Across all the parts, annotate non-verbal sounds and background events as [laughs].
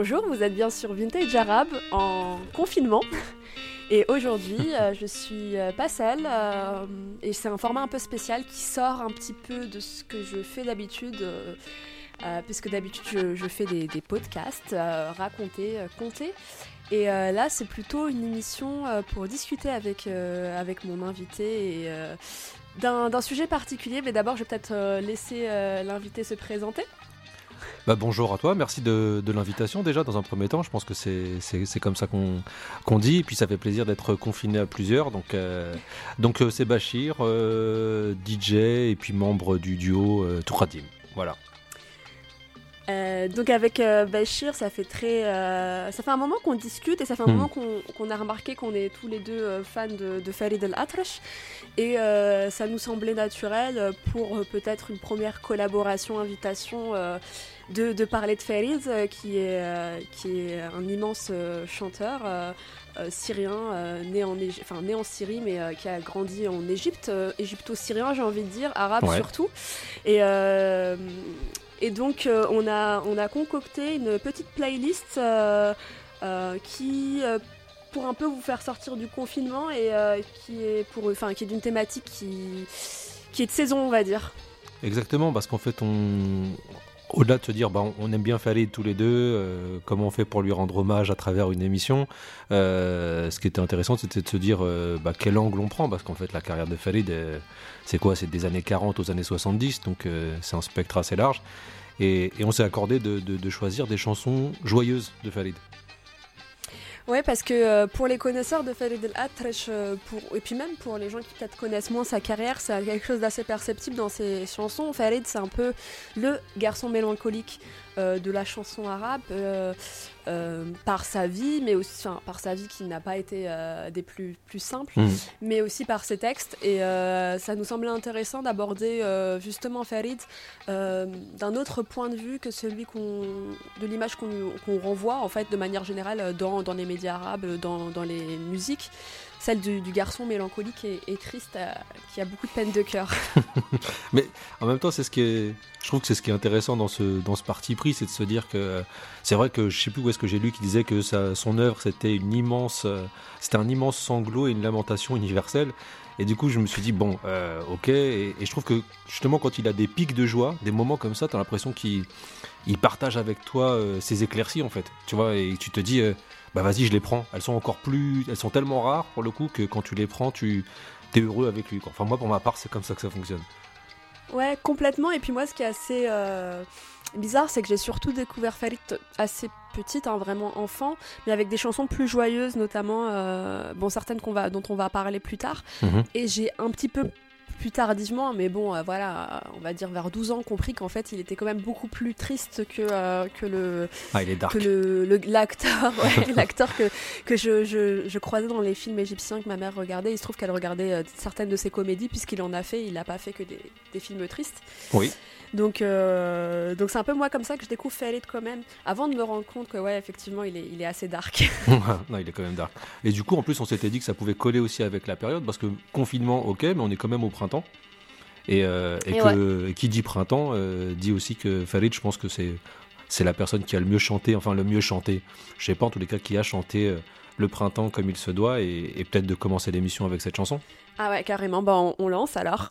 bonjour, vous êtes bien sur Vintage Arabe en confinement. [laughs] Et aujourd'hui, euh, je suis euh, Passel euh, et c'est un format un peu spécial qui sort un petit peu de ce que je fais d'habitude. puisque d'habitude je, fais des, podcasts, raconter, compter. Et là, c'est plutôt une émission pour discuter avec, avec mon invité et d'un sujet particulier. Mais d'abord, je vais peut-être laisser l'invité se présenter. Bah, bonjour à toi, merci de, l'invitation déjà dans un premier temps. Je pense que c'est comme ça qu'on dit. Et puis ça fait plaisir d'être confiné à plusieurs. Donc euh, donc euh, c'est Bachir, euh, DJ et puis membre du duo euh, Touradim. Voilà. donc avec Bachir, ça fait très, ça fait un moment qu'on discute et ça fait un hmm. moment qu'on a remarqué qu'on est tous les deux fans de, de Farid El Atrash et ça nous semblait naturel pour peut-être une première collaboration, invitation de, parler de Farid, euh, qui, est, euh, qui est un immense euh, chanteur. syrien, né, en enfin, né en Syrie, mais qui a grandi en Égypte, égypto-syrien, j'ai envie de dire, arabe surtout. Et, et donc, on, a, on a concocté une petite playlist qui pour un peu vous faire sortir du confinement et qui est pour enfin qui est d'une thématique qui qui est de saison on va dire exactement parce qu'en fait on au-delà de se dire, bah, on aime bien Farid tous les deux, euh, comment on fait pour lui rendre hommage à travers une émission, euh, ce qui était intéressant, c'était de se dire euh, bah, quel angle on prend, parce qu'en fait, la carrière de Farid, c'est quoi? C'est des années 40 aux années 70, donc c'est un spectre assez large. Et, on s'est accordé de, choisir des chansons joyeuses de Farid. Ouais, parce que euh, pour les connaisseurs de Farid El Atrash, euh, et puis même pour les gens qui peut-être connaissent moins sa carrière, c'est quelque chose d'assez perceptible dans ses chansons. Farid, c'est un peu le garçon mélancolique euh, de la chanson arabe par sa vie, mais aussi par sa vie qui n'a pas été des plus, plus simples, mmh. mais aussi par ses textes. Et ça nous semblait intéressant d'aborder justement Farid d'un autre point de vue que celui qu'on, de l'image qu'on, renvoie en fait de manière générale dans, dans les médias arabes, dans, dans les musiques celle du, garçon mélancolique et, triste euh, qui a beaucoup de peine de cœur. [laughs] Mais en même temps, c'est ce qui je trouve que c'est ce qui est intéressant dans ce, dans ce parti pris, c'est de se dire que c'est vrai que je sais plus où est-ce que j'ai lu qui disait que son œuvre c'était une immense, euh, c'était un immense sanglot et une lamentation universelle. Et du coup, je me suis dit, bon, euh, ok. Et, je trouve que justement, quand il a des pics de joie, des moments comme ça, tu as l'impression qu'il il partage avec toi ses éclaircies, en fait. Tu vois, et tu te dis, bah vas-y, je les prends. Elles sont encore plus, elles sont tellement rares pour le coup que quand tu les prends, tu es heureux avec lui. Quoi. Enfin moi, pour ma part, c'est comme ça que ça fonctionne. Ouais, complètement. Et puis moi, ce qui est assez euh, bizarre, c'est que j'ai surtout découvert Farid assez petite, hein, vraiment enfant, mais avec des chansons plus joyeuses, notamment, euh, bon, certaines qu'on va, dont on va parler plus tard. Mhm. Et j'ai un petit peu plus tardivement, mais bon, euh, voilà, on va dire vers 12 ans, compris qu'en fait, il était quand même beaucoup plus triste que, euh, que le. Ah, il est dark. l'acteur, [laughs] l'acteur que, que je, je, je, croisais dans les films égyptiens que ma mère regardait. Il se trouve qu'elle regardait euh, certaines de ses comédies, puisqu'il en a fait, il n'a pas fait que des, des films tristes. Oui. Donc, euh, donc c'est un peu moi comme ça que je découvre Farid quand même, avant de me rendre compte que ouais, effectivement, il est, il est assez dark. [laughs] non, il est quand même dark. Et du coup, en plus, on s'était dit que ça pouvait coller aussi avec la période, parce que confinement, ok, mais on est quand même au printemps. Et, euh, et, que, qui dit printemps euh, dit aussi que Farid, je pense que c'est c'est la personne qui a le mieux chanté, enfin le mieux chanté, je sais pas, en tous les cas, qui a chanté le printemps comme il se doit, et, et peut-être de commencer l'émission avec cette chanson. Ah ouais, carrément, bah on, on lance alors.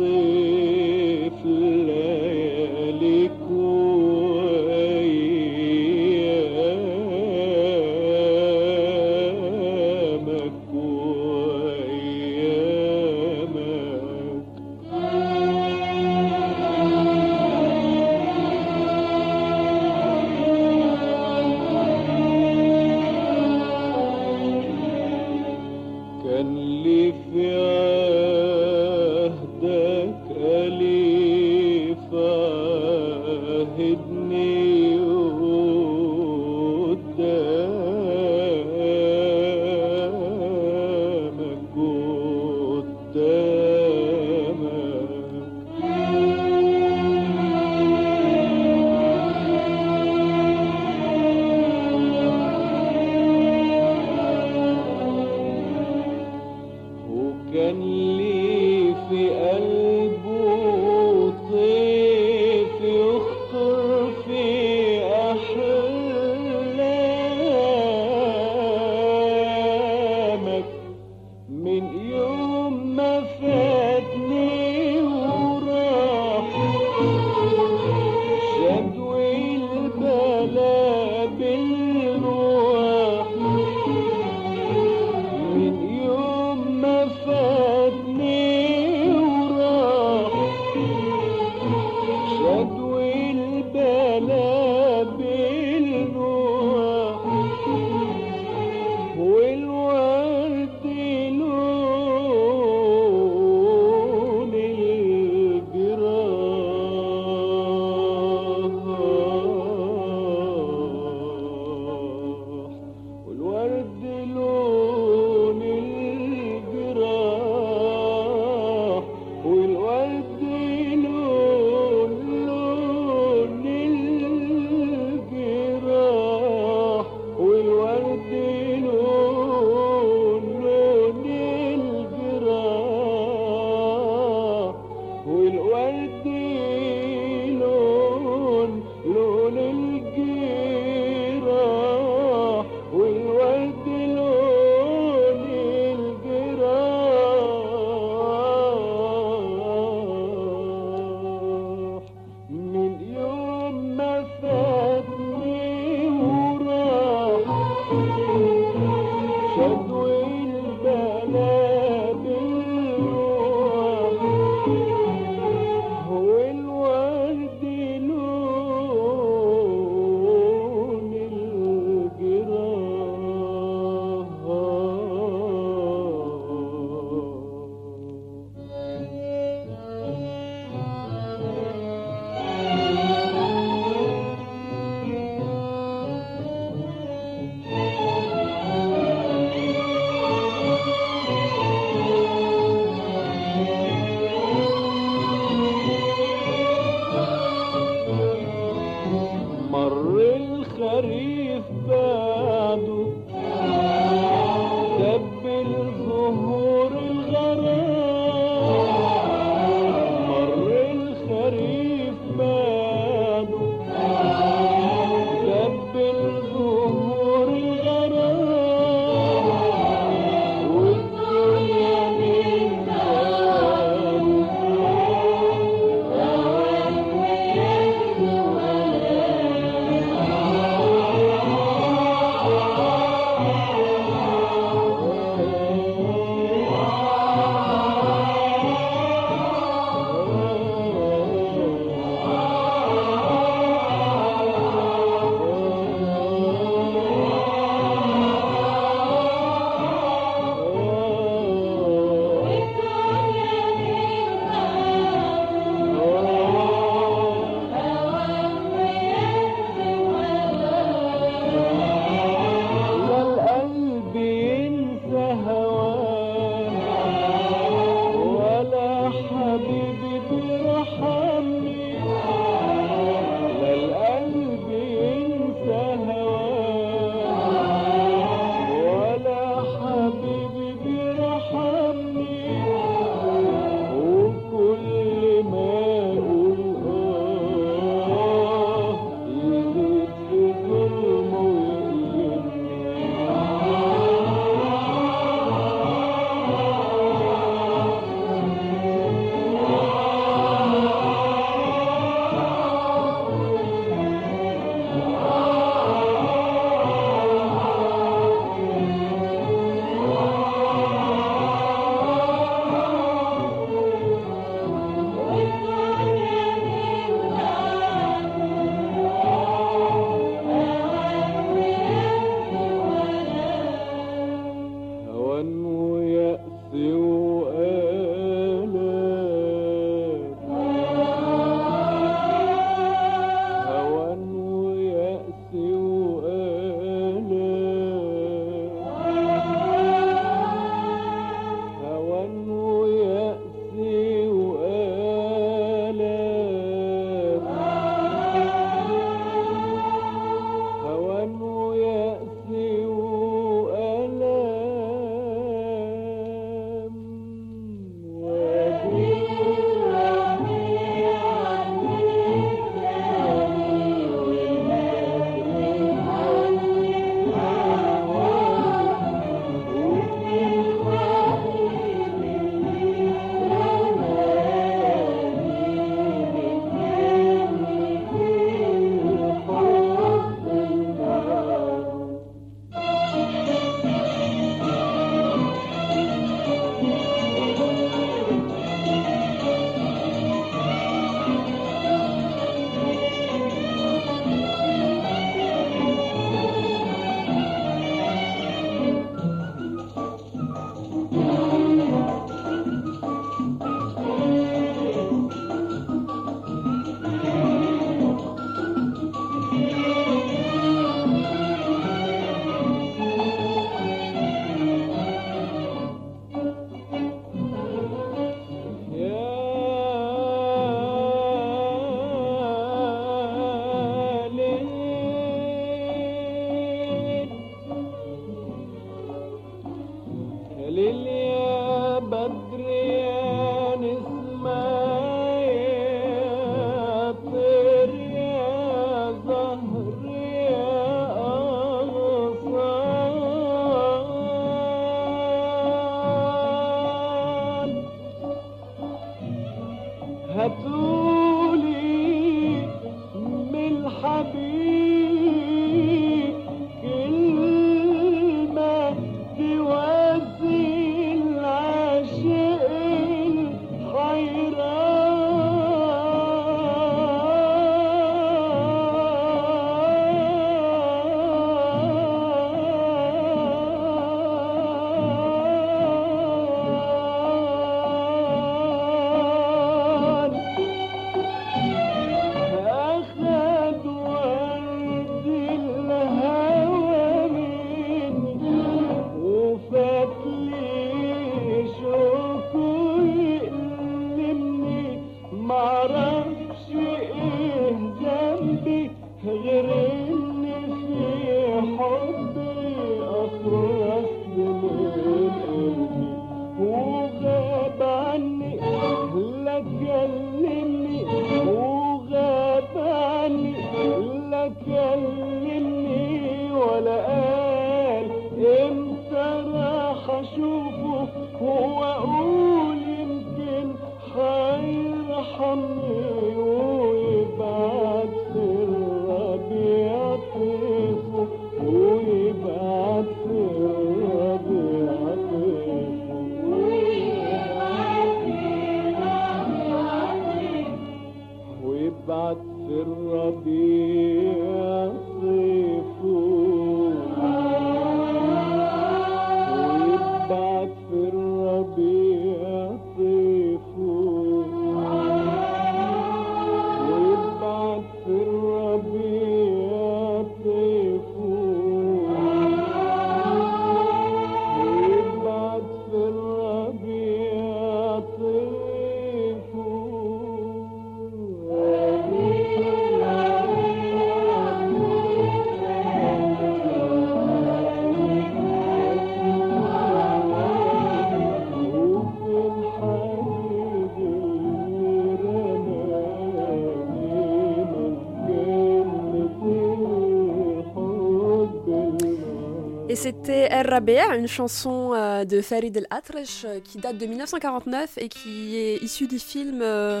C'était El Rabia, une chanson euh, de Farid El Atrash euh, qui date de 1949 et qui est issue du film euh,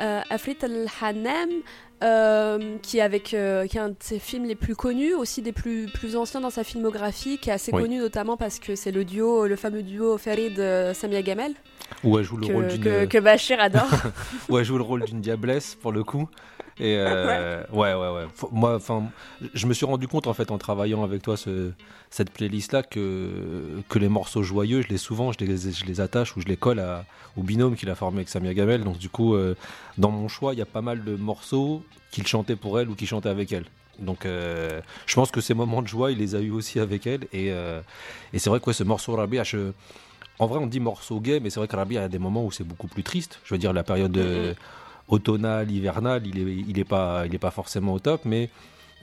euh, Afrit El Hanem, euh, qui, avec, euh, qui est un de ses films les plus connus, aussi des plus, plus anciens dans sa filmographie, qui est assez Oui. connu notamment parce que c'est le duo, le fameux duo Farid-Samia Gamel, Où elle joue le rôle d'une. que, que Bachir adore. [laughs] où elle joue le rôle d'une diablesse pour le coup. Et [laughs] euh, ouais, ouais, ouais. Faut- Moi, enfin, je me suis rendu compte en fait en travaillant avec toi ce, cette playlist là que que les morceaux joyeux, je les souvent, je les, je les attache ou je les colle à, au binôme qu'il a formé avec Samia Gamel. Donc du coup, euh, dans mon choix, il y a pas mal de morceaux qu'il chantait pour elle ou qu'il chantait avec elle. Donc euh, je pense que ces moments de joie, il les a eu aussi avec elle. Et, et c'est vrai que ouais, ce morceau Rabia, je, en vrai, on dit morceau gay, mais c'est vrai que Rabia, il y a des moments où c'est beaucoup plus triste. Je veux dire, la période de- automnal, hivernal, il est, il est pas, forcément au top, mais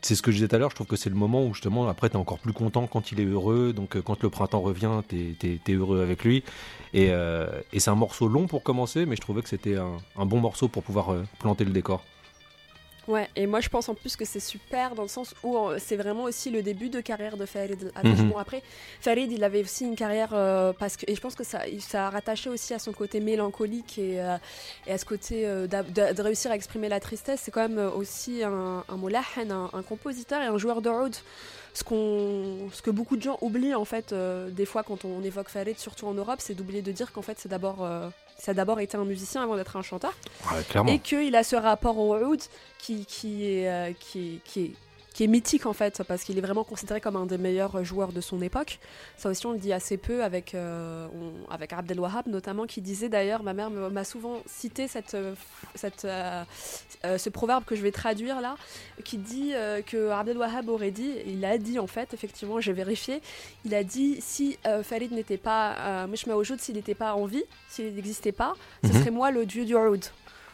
c'est ce que je disais tout à l'heure, je trouve que c'est le moment où justement après tu es encore plus content quand il est heureux, donc euh, quand le printemps revient, tu es, heureux avec lui. Et, euh, et c'est un morceau long pour commencer, mais je trouvais que c'était un, un, bon morceau pour pouvoir euh, planter le décor. Ouais, et moi je pense en plus que c'est super dans le sens où euh, c'est vraiment aussi le début de carrière de Farid. Mhm. Bon, après, Farid il avait aussi une carrière euh, parce que, et je pense que ça, ça a rattaché aussi à son côté mélancolique et, euh, et à ce côté de, réussir à exprimer la tristesse. C'est quand même aussi un, un un, un, compositeur et un joueur de road ce, qu'on, ce que beaucoup de gens oublient en fait des fois quand on évoque Farid, surtout en Europe, c'est d'oublier de dire qu'en fait c'est d'abord, ça a d'abord été un musicien avant d'être un chanteur. et qu'il a ce rapport au oud qui, qui, est, euh, qui, qui, est qui est mythique en fait, parce qu'il est vraiment considéré comme un des meilleurs joueurs de son époque. Ça aussi, on le dit assez peu avec, euh, avec Abdel Wahab notamment, qui disait d'ailleurs, ma mère m'a souvent cité cette, cette, euh, euh, ce proverbe que je vais traduire là, qui dit que Abdel Wahab aurait dit, il a dit en fait, effectivement, j'ai vérifié, il a dit si Farid n'était pas, Mishma Ojoud, s'il n'était pas en vie, s'il n'existait pas, ce mhm. serait moi le dieu du Oud.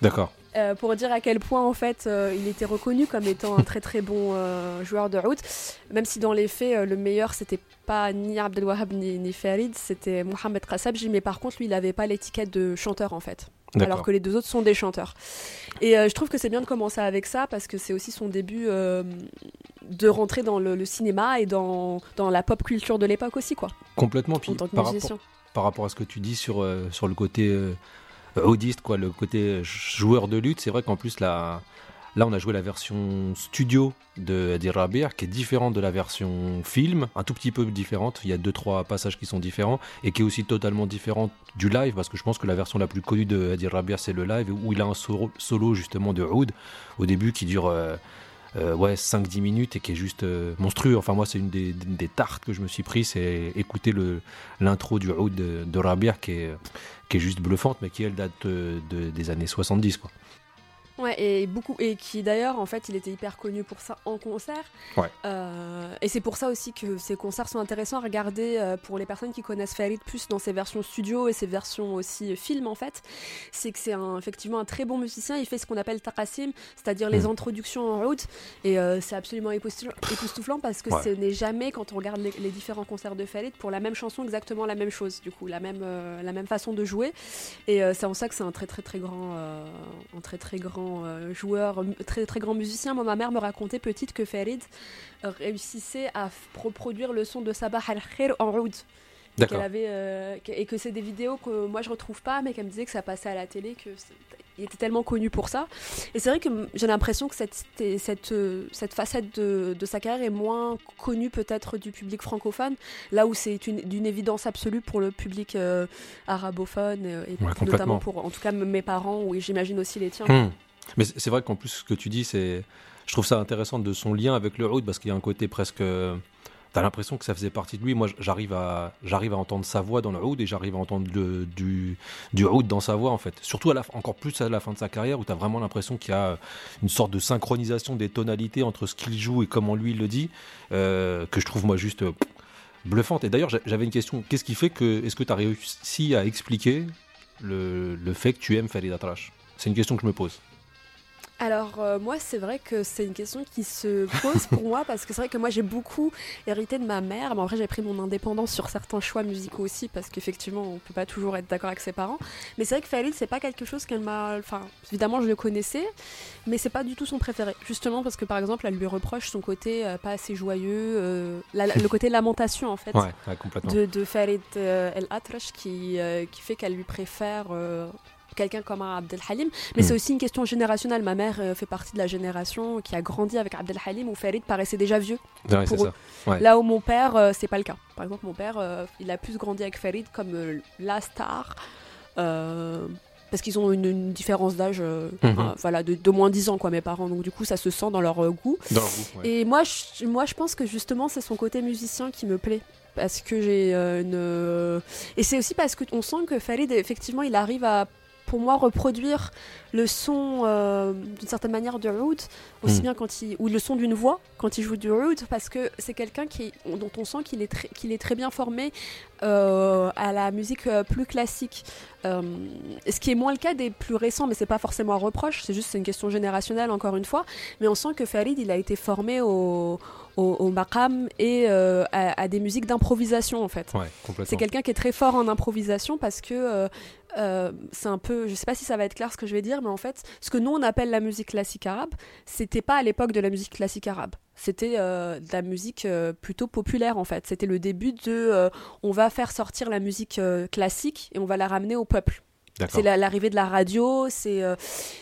D'accord. Euh, pour dire à quel point en fait euh, il était reconnu comme étant un très très bon euh, joueur de route, même si dans les faits le meilleur c'était pas ni Abdelwahab ni, ni Farid, c'était Mohamed Kassabji, mais par contre lui il avait pas l'étiquette de chanteur en fait. Alors que les deux autres sont des chanteurs. Et je trouve que c'est bien de commencer avec ça parce que c'est aussi son début de rentrer dans le, cinéma et dans, dans, la pop culture de l'époque aussi quoi. Complètement. Puis, par, rapport, par rapport à ce que tu dis sur, sur le côté audiste, quoi, le côté joueur de lutte. C'est vrai qu'en plus, là, là, on a joué la version studio de Eddie Rabir, qui est différente de la version film, un tout petit peu différente. Il y a deux, trois passages qui sont différents et qui est aussi totalement différente du live, parce que je pense que la version la plus connue de Eddie Rabir, c'est le live, où il a un solo, justement de Oud au début qui dure. Euh, euh, ouais, 5-10 minutes et qui est juste euh, monstrueux. Enfin, moi, c'est une des, des, tartes que je me suis pris, c'est écouter l'intro du Oud de, de Rabir qui est, qui est juste bluffante, mais qui elle date de, des années 70. Quoi. Ouais, et beaucoup et qui d'ailleurs en fait il était hyper connu pour ça en concert. Ouais. Euh, et c'est pour ça aussi que ces concerts sont intéressants à regarder euh, pour les personnes qui connaissent Farid plus dans ses versions studio et ses versions aussi film en fait. C'est que c'est un, effectivement un très bon musicien. Il fait ce qu'on appelle taqasim, c'est-à-dire les hmm. introductions en route. Et euh, c'est absolument époustouflant parce que ce n'est jamais quand on regarde les, différents concerts de Farid pour la même chanson exactement la même chose. Du coup la même la même façon de jouer. Et c'est en ça que c'est un très très très grand un très très grand euh, joueur, très, très grand musicien. Moi, ma mère me racontait petite que Farid réussissait à reproduire le son de Sabah al-Khair en oud. Avait, euh, et que c'est des vidéos que moi je retrouve pas, mais qu'elle me disait que ça passait à la télé, que il était tellement connu pour ça. Et c'est vrai que j'ai l'impression que cette, cette, cette facette de, de, sa carrière est moins connue peut-être du public francophone, là où c'est d'une évidence absolue pour le public euh, arabophone, et, notamment pour en tout cas mes parents, ou j'imagine aussi les tiens. Hmm. Mais c'est vrai qu'en plus, ce que tu dis, c'est. Je trouve ça intéressant de son lien avec le oud parce qu'il y a un côté presque. T'as l'impression que ça faisait partie de lui. Moi, j'arrive à, j'arrive à entendre sa voix dans le oud et j'arrive à entendre du, du oud dans sa voix, en fait. Surtout à la, encore plus à la fin de sa carrière où t'as vraiment l'impression qu'il y a une sorte de synchronisation des tonalités entre ce qu'il joue et comment lui le dit, euh, que je trouve, moi, juste bluffante. Et d'ailleurs, j'avais une question. Qu'est-ce qui fait que, est-ce que tu as réussi à expliquer le, le fait que tu aimes Farid Atrash? C'est une question que je me pose. Alors euh, moi c'est vrai que c'est une question qui se pose pour [laughs] moi parce que c'est vrai que moi j'ai beaucoup hérité de ma mère, mais en vrai j'ai pris mon indépendance sur certains choix musicaux aussi parce qu'effectivement on peut pas toujours être d'accord avec ses parents. Mais c'est vrai que Farid c'est pas quelque chose qu'elle m'a, enfin évidemment je le connaissais, mais c'est pas du tout son préféré. Justement parce que par exemple elle lui reproche son côté euh, pas assez joyeux, euh, le côté lamentation en fait de, de, Farid El Atrash qui qui fait qu'elle lui préfère quelqu'un comme Abdel Halim. Mais hmm. c'est aussi une question générationnelle. Ma mère euh, fait partie de la génération qui a grandi avec Abdel Halim où Farid paraissait déjà vieux. pour eux. Là où mon père, euh, c'est pas le cas. Par exemple, mon père, euh, il a plus grandi avec Farid comme la star. parce qu'ils ont une, différence d'âge mhm. voilà, de, de, moins 10 ans, quoi, mes parents. Donc, du coup, ça se sent dans leur goût. Et moi je, moi, je pense que justement, c'est son côté musicien qui me plaît parce que j'ai une et c'est aussi parce qu'on sent que Farid effectivement il arrive à pour moi reproduire le son euh, d'une certaine manière du oud, aussi Mm. bien quand il ou le son d'une voix quand il joue du oud, parce que c'est quelqu'un qui dont on sent qu'il est très qu'il est très bien formé euh, à la musique euh, plus classique. Euh, ce qui est moins le cas des plus récents, mais c'est pas forcément un reproche, c'est juste une question générationnelle encore une fois. Mais on sent que Farid il a été formé au au, au maqam et euh, à, à des musiques d'improvisation en fait. Ouais. C'est quelqu'un qui est très fort en improvisation parce que euh, euh, c'est un peu, je sais pas si ça va être clair ce que je vais dire, mais en fait, ce que nous on appelle la musique classique arabe, c'était pas à l'époque de la musique classique arabe. C'était euh, de la musique euh, plutôt populaire en fait. C'était le début de, euh, on va faire sortir la musique classique et on va la ramener au peuple. C'est la- l'arrivée de la radio, c'est euh,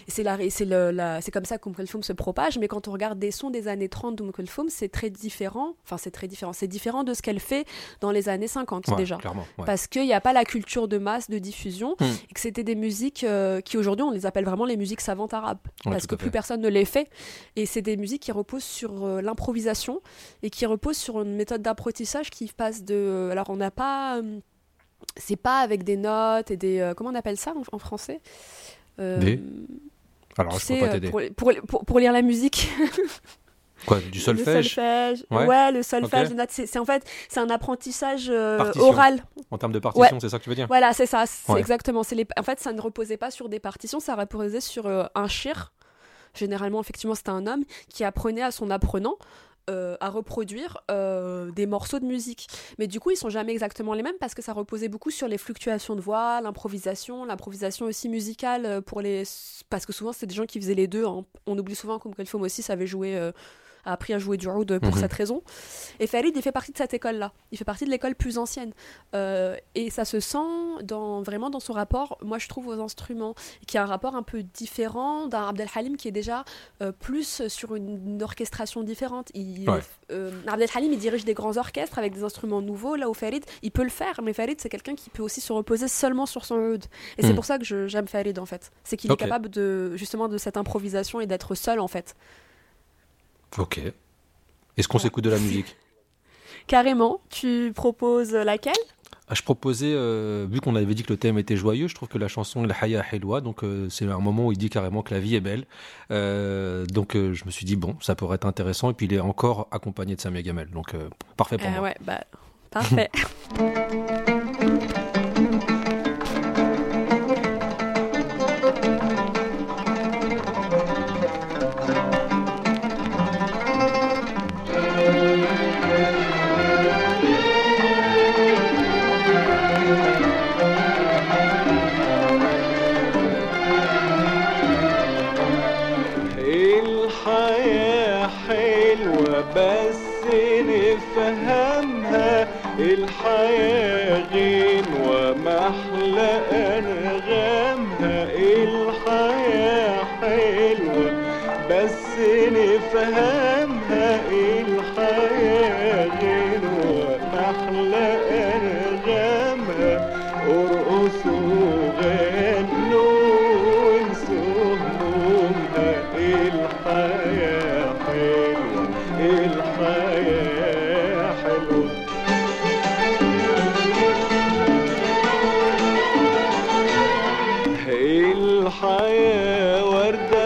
c'est comme ça qu'Oum Kulthum se propage. Mais quand on regarde des sons des années 30 d'Oum Kulthum, c'est très différent. Enfin, c'est très différent. C'est différent de ce qu'elle fait dans les années 50 Ouais, déjà. Ouais. Parce qu'il n'y a pas la culture de masse, de diffusion, Hmm. et que c'était des musiques euh, qui aujourd'hui on les appelle vraiment les musiques savantes arabes. Ouais, parce que plus personne ne les fait. Et c'est des musiques qui reposent sur euh, l'improvisation et qui reposent sur une méthode d'apprentissage qui passe de. Alors on n'a pas. C'est pas avec des notes et des. euh, comment on appelle ça en, en français? Euh, Des? Alors, je peux sais, pas euh, t'aider. pour, pour, pour- pour lire la musique. [laughs] Quoi, du solfège Le solfège? Ouais. Ouais, le solfège. Ok. les notes, C'est en fait c'est un apprentissage euh, oral. En termes de partition, c'est ça que tu veux dire? Voilà, c'est ça. C'est Ouais. exactement. C'est les... En fait, ça ne reposait pas sur des partitions, ça reposait sur un shir. Généralement, effectivement, c'était un homme qui apprenait à son apprenant euh, à reproduire euh, des morceaux de musique. Mais du coup, ils sont jamais exactement les mêmes parce que ça reposait beaucoup sur les fluctuations de voix, l'improvisation, l'improvisation aussi musicale euh, pour les. Parce que souvent, c'est des gens qui faisaient les deux. hein. On oublie souvent comme Kelfom aussi savait jouer. A appris à jouer du oud pour Mhm. cette raison. Et Farid, il fait partie de cette école-là. Il fait partie de l'école plus ancienne. Euh, et ça se sent dans, vraiment dans son rapport, moi je trouve, aux instruments, qui a un rapport un peu différent d'un Abdel Halim qui est déjà euh, plus sur une, une orchestration différente. Il, Ouais. euh, Abdel Halim, il dirige des grands orchestres avec des instruments nouveaux, là où Farid, il peut le faire, mais Farid, c'est quelqu'un qui peut aussi se reposer seulement sur son oud. Et c'est Mm. pour ça que j'aime Farid, en fait. C'est qu'il est capable de, justement de cette improvisation et d'être seul, en fait. Ok. Est-ce qu'on s'écoute de la musique? [laughs] Carrément, tu proposes laquelle? Ah, Je proposais, euh, vu qu'on avait dit que le thème était joyeux, je trouve que la chanson El Haya Helwa, donc euh, c'est un moment où il dit carrément que la vie est belle. Euh, donc je me suis dit, bon, ça pourrait être intéressant. Et puis il est encore accompagné de Samia Gamel. Donc parfait pour moi. Ouais, bah, parfait. [laughs] الحياة وردة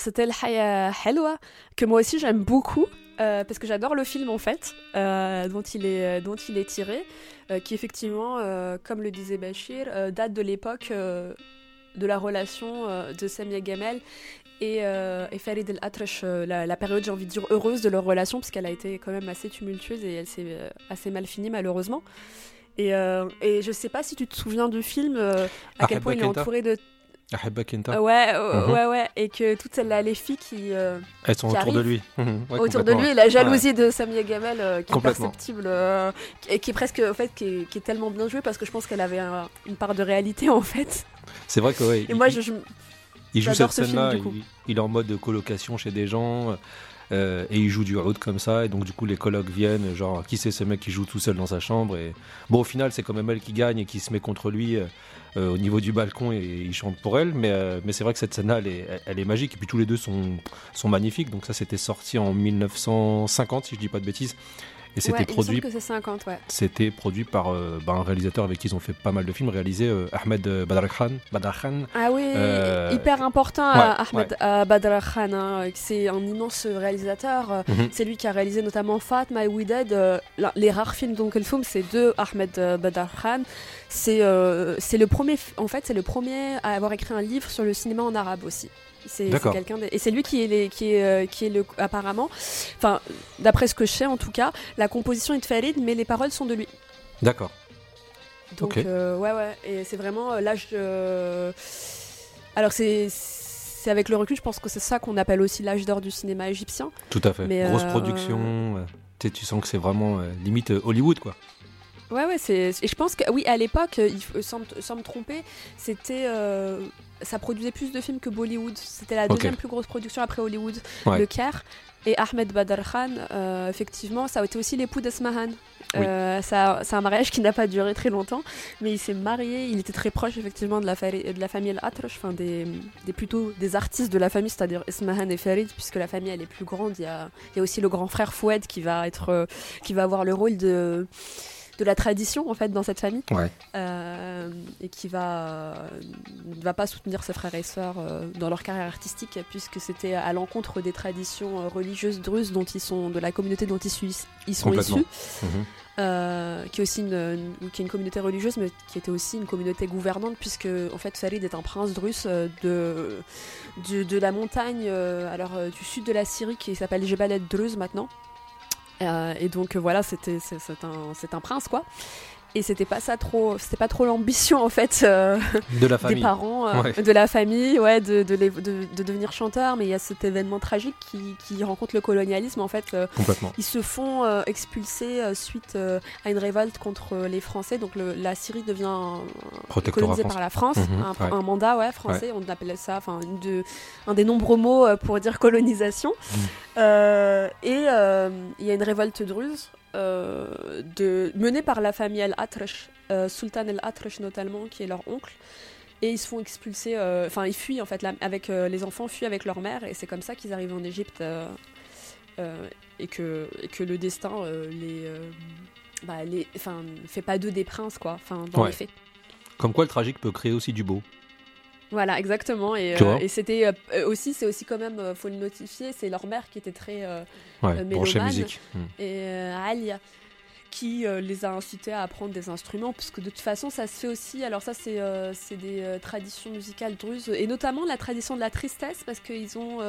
Alors c'était El Haya Helwa, que moi aussi j'aime beaucoup, euh, parce que j'adore le film en fait, euh, dont, il est, dont il est tiré, euh, qui effectivement, euh, comme le disait Bachir, euh, date de l'époque euh, de la relation euh, de Samia Gamel et, euh, et Farid El Atrash, euh, la, la période, j'ai envie de dire, heureuse de leur relation, parce qu'elle a été quand même assez tumultueuse et elle s'est euh, assez mal finie malheureusement. Et, euh, et je sais pas si tu te souviens du film, euh, à quel Ahebba point il est entouré de... Kenta, ouais, Mhm. ouais, ouais, et que toutes celles-là, les filles qui... euh, elles sont qui autour de lui. Mhm, ouais, autour de lui et la jalousie de Samia Gamel euh, qui est perceptible euh, et qui est presque en fait qui est, qui est tellement bien jouée parce que je pense qu'elle avait un- une part de réalité en fait C'est vrai que ouais, et il, moi je, je- il joue cette ce film, scène-là, du coup. il, il est en mode colocation chez des gens. euh, et il joue du oud comme ça, et donc du coup les colocs viennent, genre qui c'est ce mec qui joue tout seul dans sa chambre, et bon au final c'est quand même elle qui gagne et qui se met contre lui euh, au niveau du balcon et il chante pour elle, mais, euh, mais c'est vrai que cette scène-là elle est, est magique, et puis tous les deux sont, sont magnifiques, donc ça c'était sorti en 1950 si je dis pas de bêtises, et c'était ouais, il me produit semble que c'est 50 ouais C'était produit par euh, bah, un réalisateur avec qui ils ont fait pas mal de films, réalisé euh, Ahmed euh, Badr Khan. Badr Khan. ah oui Euh, hyper important ouais, Ahmed à Badr Khan hein, c'est un immense réalisateur Mhm. c'est lui qui a réalisé notamment Fatma et euh, la- les rares films dont Film c'est de Ahmed euh, Badr Khan c'est le premier en fait c'est le premier à avoir écrit un livre sur le cinéma en arabe aussi c'est quelqu'un de- et c'est lui qui est les- qui est euh, qui est le apparemment enfin d'après ce que je sais en tout cas la composition est de Farid mais les paroles sont de lui D'accord. donc euh, ouais ouais et c'est vraiment euh, l'âge alors c'est c'est avec le recul je pense que c'est ça qu'on appelle aussi l'âge d'or du cinéma égyptien Tout à fait. Mais, Grosse euh, production. tu sens que c'est vraiment limite Hollywood, quoi. Ouais, ouais, c'est. Et je pense que, oui, à l'époque, euh, il faut- sans, me- sans me tromper, c'était. euh, ça produisait plus de films que Bollywood. C'était la deuxième plus grosse production après Hollywood, Ouais. le Caire. Et Ahmed Badr Khan, euh, effectivement, ça a été aussi l'époux d'Esmahan. Oui. Euh, c'est un mariage qui n'a pas duré très longtemps, mais il s'est marié. Il était très proche, effectivement, de la, de la famille Al-Atrash, enfin des, des plutôt des artistes de la famille, c'est-à-dire Esmahan et Farid, puisque la famille elle est plus grande. Il y a, il y a aussi le grand frère Foued qui va être, euh, qui va avoir le rôle de de la tradition en fait dans cette famille Ouais. euh, et qui va ne va pas soutenir ses frères et sœurs euh, dans leur carrière artistique puisque c'était à l'encontre des traditions euh, religieuses druzes dont ils sont de la communauté dont ils, sont- ils sont Complètement. issus Mhm. euh, qui est aussi une, une- qui est une communauté religieuse mais qui était aussi une communauté gouvernante puisque en fait Farid est un prince euh, de, de de la montagne euh, alors euh, du sud de la Syrie qui s'appelle Jebel el Druze maintenant Euh, et donc euh, voilà c'était c'est un c'est un prince quoi et c'était pas ça trop c'était pas trop l'ambition en fait euh, De la des parents, euh, Ouais. de la famille, ouais, de, de, les- de- de devenir chanteur, mais il y a cet événement tragique qui, qui rencontre le colonialisme en fait. euh, Complètement. ils se font euh, expulser euh, suite euh, à une révolte contre les Français, donc le- la Syrie devient colonisée par la France, Mhm, un, ouais. un mandat ouais, français, on appelle ça, enfin de- un des nombreux mots euh, pour dire colonisation. Euh, et euh, il y a une révolte druze de, menée par la famille El-Atrash, euh, Sultan El-Atrash notamment, qui est leur oncle. Et ils se font expulser, euh, enfin ils fuient en fait, avec euh, les enfants fuient avec leur mère, et c'est comme ça qu'ils arrivent en Égypte, euh, euh, et, que, et que le destin euh, les, euh, bah, les, fait pas d'eux des princes quoi, enfin dans Ouais. les faits. Comme quoi le tragique peut créer aussi du beau. Voilà, exactement. Et, euh, et c'était euh, aussi, c'est aussi quand même, euh, faut le notifier, c'est leur mère qui était très euh, Ouais, mélomane. musique. Mhm. et Alia qui les a incités à apprendre des instruments puisque de toute façon ça se fait aussi alors ça c'est des traditions musicales druzes et notamment la tradition de la tristesse parce qu'ils ont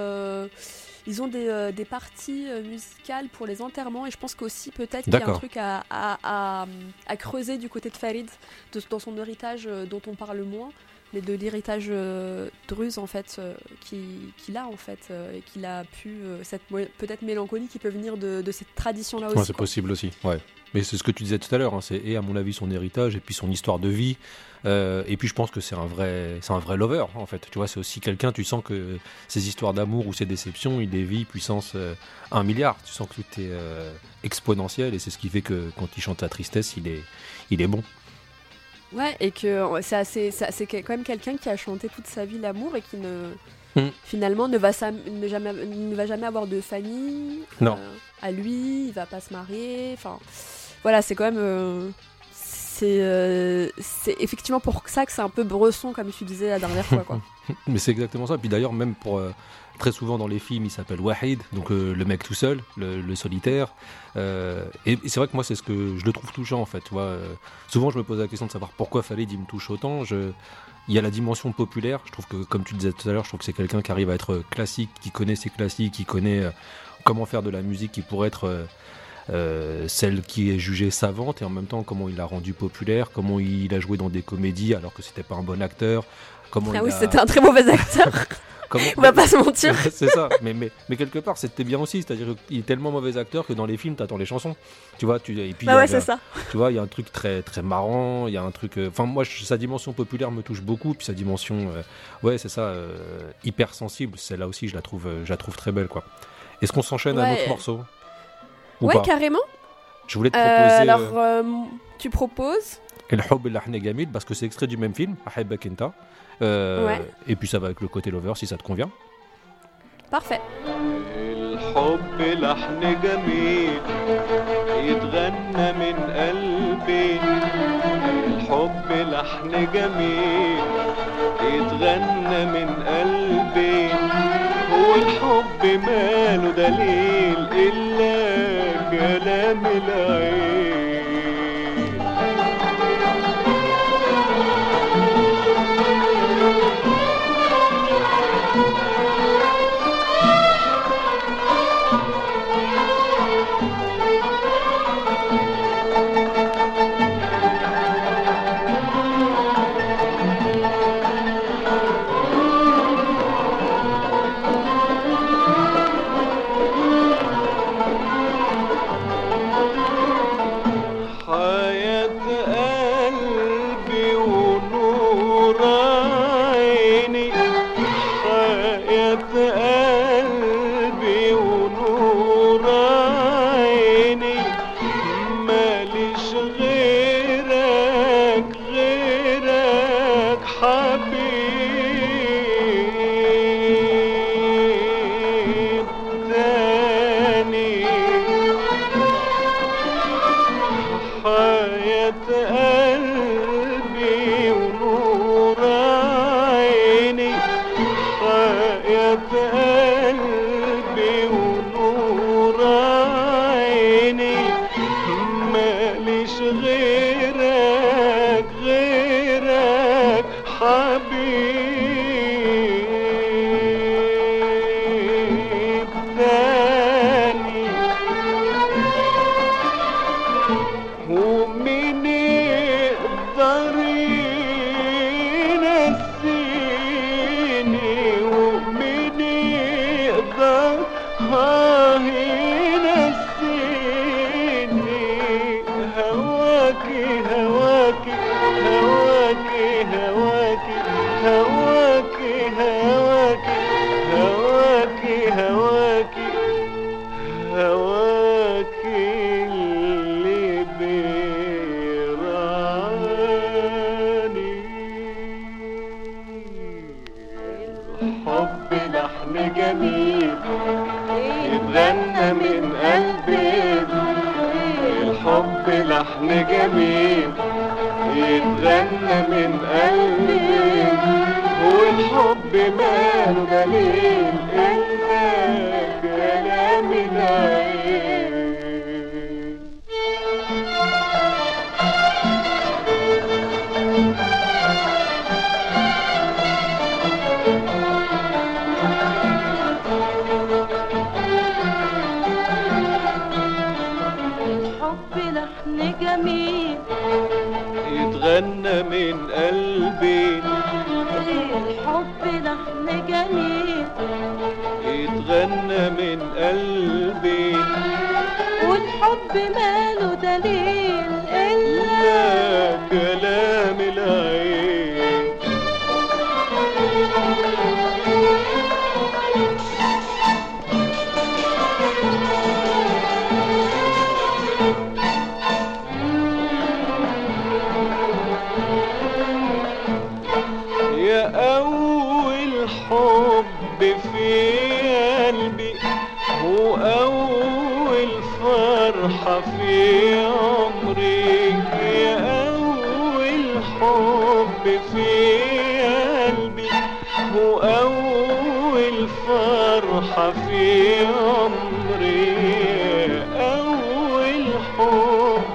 ils ont des, des parties musicales pour les enterrements et je pense qu'aussi peut-être qu'il y a un truc à, à, à, à creuser du côté de Farid de- dans son héritage dont on parle moins mais de l'héritage euh, druze en fait euh, qui- qu'il a en fait euh, et qu'il a pu euh, cette peut-être mélancolie qui peut venir de, de cette tradition là Ouais, aussi c'est possible aussi. Ouais. Mais c'est ce que tu disais tout à l'heure, hein, c'est et à mon avis son héritage et puis son histoire de vie. Et puis je pense que c'est un vrai, c'est un vrai lover en fait. Tu vois, c'est aussi quelqu'un. Tu sens que ses histoires d'amour ou ses déceptions, il les vit puissance 1 milliard. Tu sens que tout est exponentiel et c'est ce qui fait que quand il chante la tristesse, il est, il est bon. Ouais, et que euh, c'est assez- c'est quand même quelqu'un qui a chanté toute sa vie l'amour et qui ne. Mm. Finalement, ne va, ne, jamais, ne va jamais avoir de famille. Non. euh, à lui, il va pas se marier. Enfin, voilà, c'est quand même. euh, c'est euh, c'est effectivement pour ça que c'est un peu bresson, comme tu disais la dernière fois. Quoi. [laughs] Mais c'est exactement ça. Puis d'ailleurs, même pour très souvent dans les films, il s'appelle Wahid, donc euh, le mec tout seul, le, le solitaire. Euh, et, et c'est vrai que moi, c'est ce que je le trouve touchant en fait. Tu vois, Euh, souvent, je me pose la question de savoir pourquoi Khalid il me touche autant. Je, il y a la dimension populaire. Je trouve que, comme tu disais tout à l'heure, je trouve que c'est quelqu'un qui arrive à être classique, qui connaît ses classiques, qui connaît comment faire de la musique qui pourrait être euh, celle qui est jugée savante et en même temps comment il l'a rendu populaire, comment il a joué dans des comédies alors que c'était pas un bon acteur. Comment Ah il oui, a- c'était un très mauvais acteur. [laughs] comment- On va pas se mentir. [laughs] c'est ça, mais, mais, mais quelque part c'était bien aussi, c'est-à-dire qu'il est tellement mauvais acteur que dans les films t'attends les chansons, tu vois, tu, et puis Bah ouais, c'est ça. tu vois, il y a un truc très très marrant, il y a un truc, euh, enfin moi je- sa dimension populaire me touche beaucoup, puis sa dimension, euh, ouais c'est ça, euh, hyper sensible, celle-là aussi je la trouve, euh, je la trouve très belle quoi. Est-ce qu'on s'enchaîne à un autre morceau? Ou Ouais, pas? carrément. Je voulais te Euh, proposer alors, tu proposes? El Hob El Lahne Gamil parce que c'est extrait du même film, Ahibak Enta. Euh, Ouais. Et puis ça va avec le côté lover si ça te convient. Parfait. الحب لحن جميل يتغنى من قلبي الحب لحن جميل يتغنى من قلبي والحب ماله دليل إلا كلام العين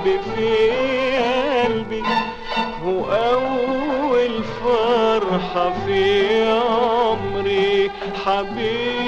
حب في قلبي وأول فرحة في عمري حبيبي.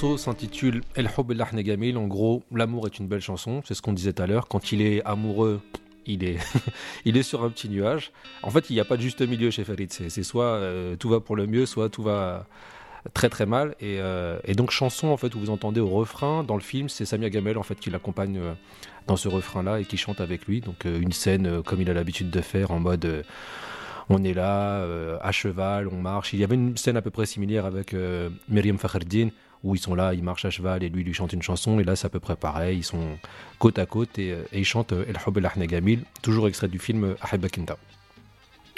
S'intitule El Hob El Gamil. En gros, l'amour est une belle chanson. C'est ce qu'on disait tout à l'heure. Quand il est amoureux, il est, [laughs] il est sur un petit nuage. En fait, il n'y a pas de juste milieu chez Farid. C'est soit euh, tout va pour le mieux, soit tout va très très mal. Et, euh, et donc chanson en fait où vous entendez au refrain dans le film, c'est Samia Gamel en fait qui l'accompagne euh, dans ce refrain-là et qui chante avec lui. Donc une scène comme il a l'habitude de faire en mode on est là à cheval, on marche. Il y avait une scène à peu près similaire avec Myriam Fakhreddin où ils sont là, ils marchent à cheval et lui lui chante une chanson. Et là c'est à peu près pareil, ils sont côte à côte et, euh, et ils chantent euh, El Hob El Ahna Gamil, toujours extrait du film euh, Ahibak Inta.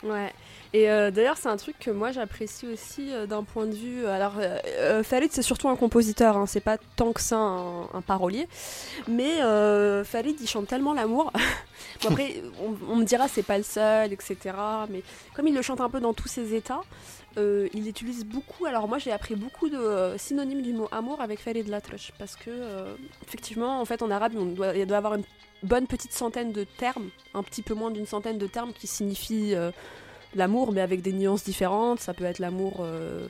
Ouais. Et d'ailleurs, c'est un truc que moi j'apprécie aussi d'un point de vue. Alors, euh, Farid, c'est surtout un compositeur, hein, c'est pas tant que ça un, parolier. Mais Farid, il chante tellement l'amour. [laughs] Après, on, on me dira c'est pas le seul, etc. Mais comme il le chante un peu dans tous ses états, euh, il utilise beaucoup. Alors, moi j'ai appris beaucoup de euh, synonymes du mot amour avec Farid Latresh. Parce que, euh, effectivement, en fait, en arabe, on doit, il doit avoir une bonne petite centaine de termes, un petit peu moins d'une centaine de termes qui signifient. L'amour, mais avec des nuances différentes. Ça peut être l'amour euh,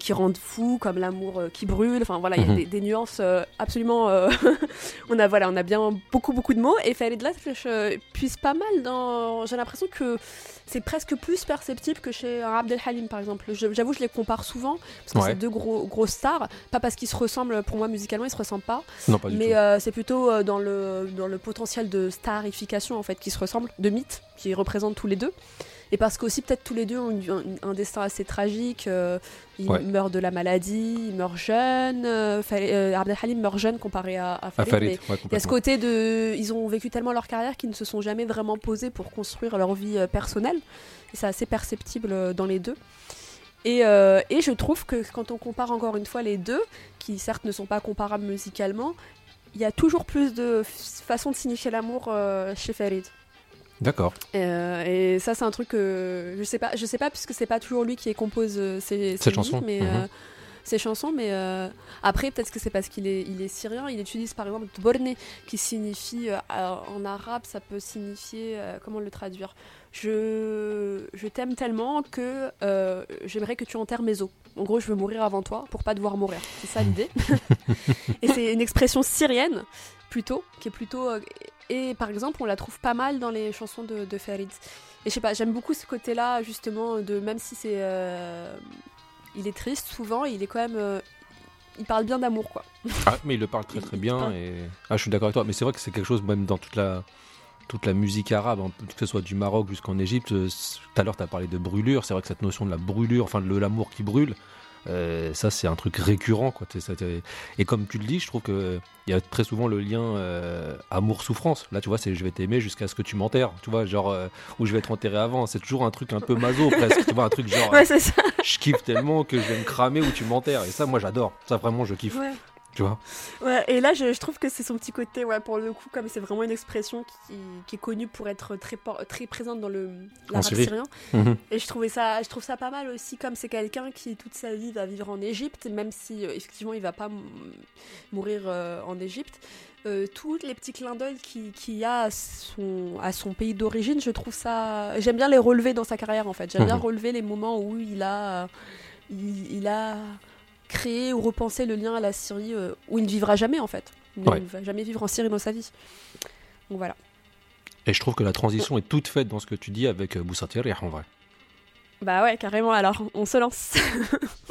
qui rend fou, comme l'amour euh, qui brûle. Enfin voilà, il y a Mhm. des, des nuances euh, absolument. [laughs] on a voilà, on a bien beaucoup beaucoup de mots. Et Farid Latresh euh, puise pas mal dans. J'ai l'impression que c'est presque plus perceptible que chez un Abdel Halim par exemple. Je- J'avoue, je les compare souvent parce que Ouais. c'est deux gros grosses stars. Pas parce qu'ils se ressemblent. Pour moi, musicalement, ils se ressemblent pas. Non, pas du Mais c'est plutôt dans, le, dans le potentiel de starification en fait qui se ressemblent, de mythes qui représentent tous les deux. Et parce qu'aussi peut-être tous les deux ont eu un, un destin assez tragique. euh, ils Ouais. meurent de la maladie, ils meurent jeunes. Euh, euh, Abdel Halim meurt jeune comparé à, à À Farid. Farid, mais ouais, il y a ce côté de. Ils ont vécu tellement leur carrière qu'ils ne se sont jamais vraiment posés pour construire leur vie euh, personnelle. Et c'est assez perceptible euh, dans les deux. Et, euh, et je trouve que quand on compare encore une fois les deux, qui certes ne sont pas comparables musicalement, il y a toujours plus de façons de signifier l'amour euh, chez Farid. D'accord. Euh, et ça, c'est un truc que je sais pas, je sais pas puisque c'est pas toujours lui qui compose euh, ses, Ses musiques, chansons, mais mhm. euh, ses chansons. Mais euh, après, peut-être que c'est parce qu'il est, il est syrien. Il utilise par exemple Dborne, qui signifie euh, en arabe, ça peut signifier euh, comment le traduire? Je, je t'aime tellement que euh, j'aimerais que tu enterres mes os. En gros, je veux mourir avant toi pour pas devoir mourir. C'est ça l'idée. [laughs] et c'est une expression syrienne plutôt, qui est plutôt. Et par exemple, on la trouve pas mal dans les chansons de, de Farid. Et je sais pas, j'aime beaucoup ce côté-là, justement, de même si c'est. euh, il est triste souvent, il est quand même. euh, il parle bien d'amour, quoi. Ah, mais il le parle très très bien. Et... Ah, je suis d'accord avec toi. Mais c'est vrai que c'est quelque chose, même dans toute la. toute la musique arabe, hein, que ce soit du Maroc jusqu'en Égypte. euh, Tout à l'heure, tu as parlé de brûlure. C'est vrai que cette notion de la brûlure, enfin de l'amour qui brûle, euh, ça c'est un truc récurrent. Quoi. T'es- ça, t'es- Et comme tu le dis, je trouve qu'il y a très souvent le lien euh, amour-souffrance. Là, tu vois, c'est je vais t'aimer jusqu'à ce que tu m'enterres. Tu vois, genre, euh, ou je vais être enterré avant. C'est toujours un truc un peu maso presque. Tu vois, un truc genre, [laughs] Ouais, c'est ça. je kiffe tellement que je vais me cramer ou tu m'enterres. Et ça, moi j'adore. Ça, vraiment, je kiffe. Ouais. Tu vois Ouais, et là, je, je trouve que c'est son petit côté, ouais, pour le coup, comme c'est vraiment une expression qui, qui est connue pour être très, très présente dans le l'arabe Syrie. syrien. Mhm. Et je trouvais ça, je trouve ça pas mal aussi, comme c'est quelqu'un qui toute sa vie va vivre en Égypte, même si euh, effectivement il va pas mourir euh, en Égypte. Euh, tous les petits clins d'œil qu'il qu'il y a à son, à son pays d'origine, je trouve ça. J'aime bien les relever dans sa carrière en fait. J'aime bien Mhm. relever les moments où il a, il, il a créé ou repensé le lien à la Syrie euh, où il ne vivra jamais en fait. Il Ouais. ne va jamais vivre en Syrie dans sa vie. Donc voilà. Et je trouve que la transition est toute faite dans ce que tu dis avec euh, Boussati Rih, en vrai. Bah ouais, carrément. Alors, on se lance. [laughs]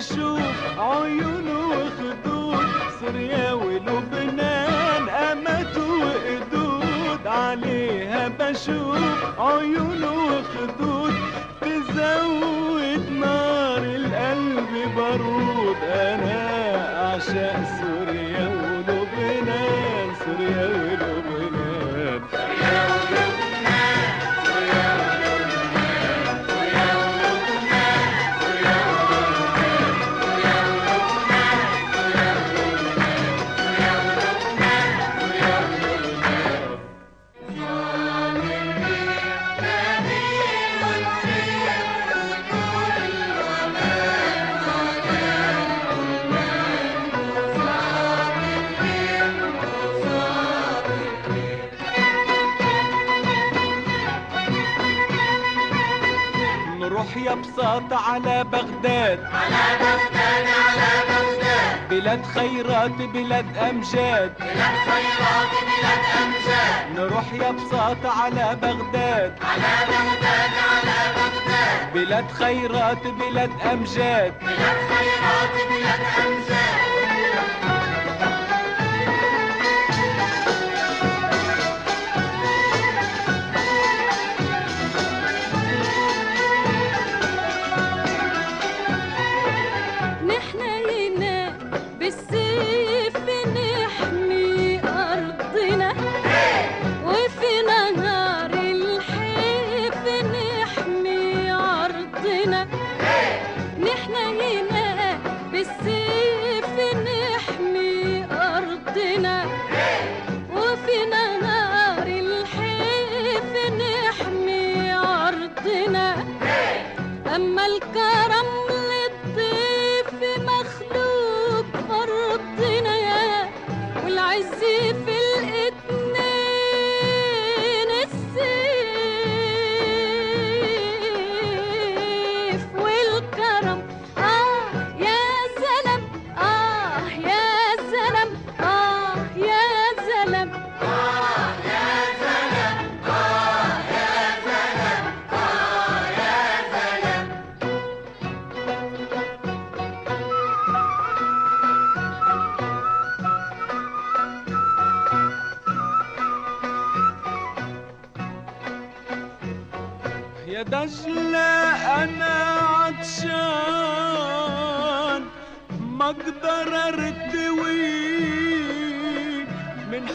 أشوف عيونه وخدود سوريا ولبنان امات وقدود عليها بشوف عيونه وخدود. بساطة على بغداد. على بغداد على بغداد. بلاد خيرات بلاد أمجاد. بلاد خيرات بلاد أمجاد. نروح يا بساطة على بغداد. على بغداد على بغداد. بلاد خيرات بلاد أمجاد. بلاد خيرات بلاد أمجاد. कमल का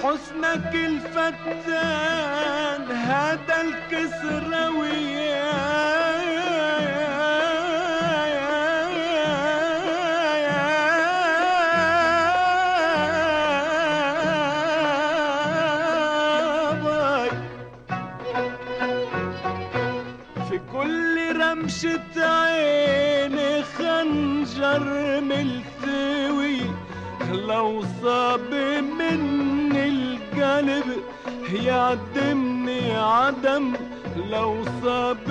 حسنك الفتان هذا الكسروي العدم لو صاب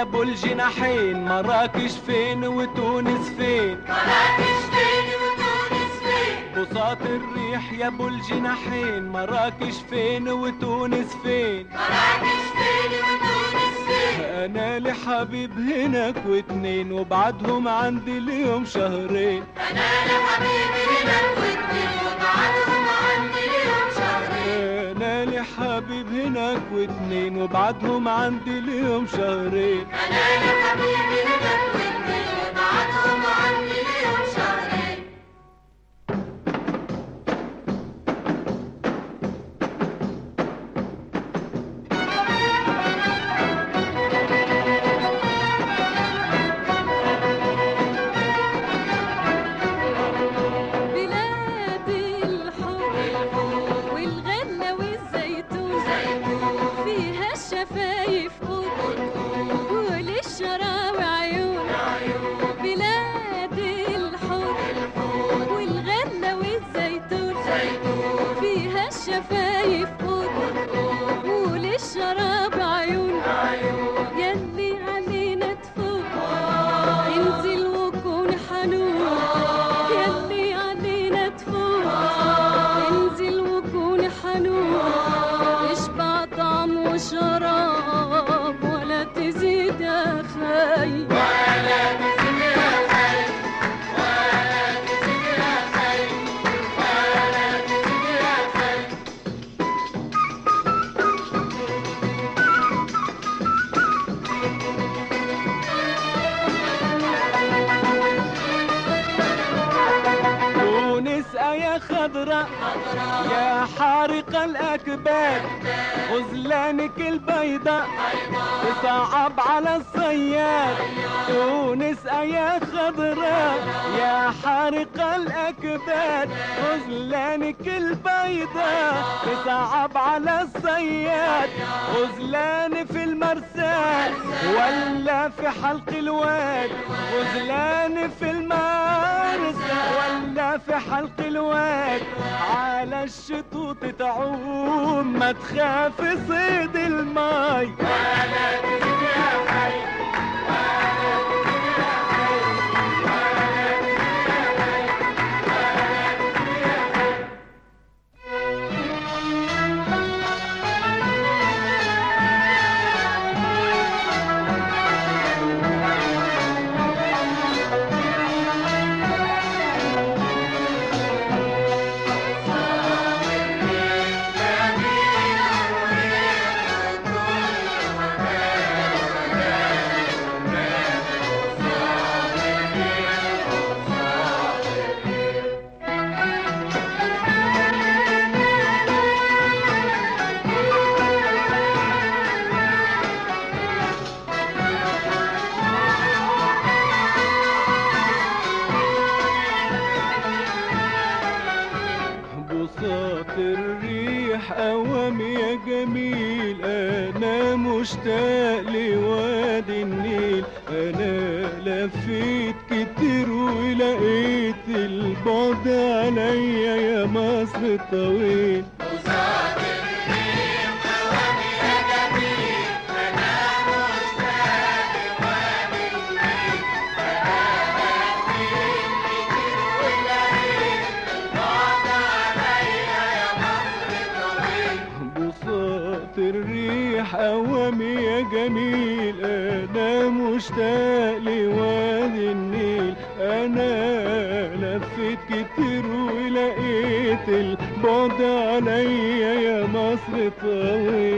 يا ابو الجناحين مراكش فين وتونس فين؟ مراكش فين وتونس فين؟ بساط الريح يا ابو الجناحين مراكش فين وتونس فين؟ مراكش فين وتونس فين؟ أنا لحبيب هناك واتنين وبعدهم عندي اليوم شهرين. أنا حبيب هناك واتنين وابعتهم عندي ليهم شهرين. أنا يا حبيبي هناك واتنين وابعتهم عندي ليهم شهرين. يا حارق الأكباد غزلانك البيضاء. تصعب على الصياد تونس يا خضراء. يا حارق الأكباد غزلانك البيضاء. تصعب على الصياد غزلان في المرسال. ولا في حلق الواد غزلان في المرسى ولا في حلق الواد على الشطوط تعوم ما تخاف صيد الماي بساط البعد عليا يا مصر الطويل البعد عليا يا مصر طويل.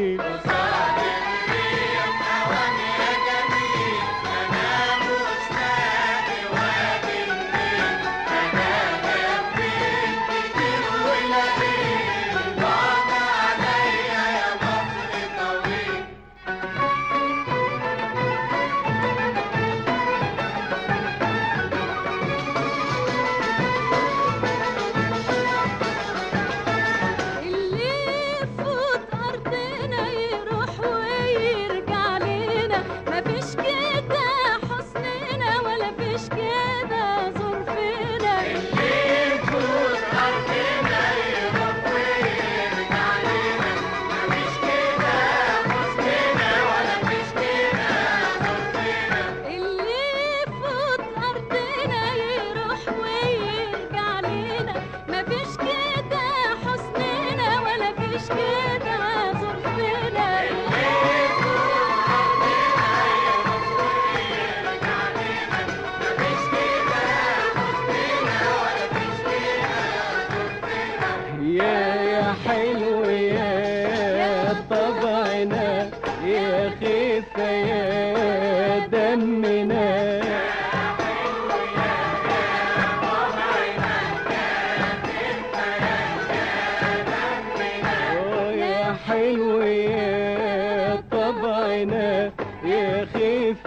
علينا يخف يخف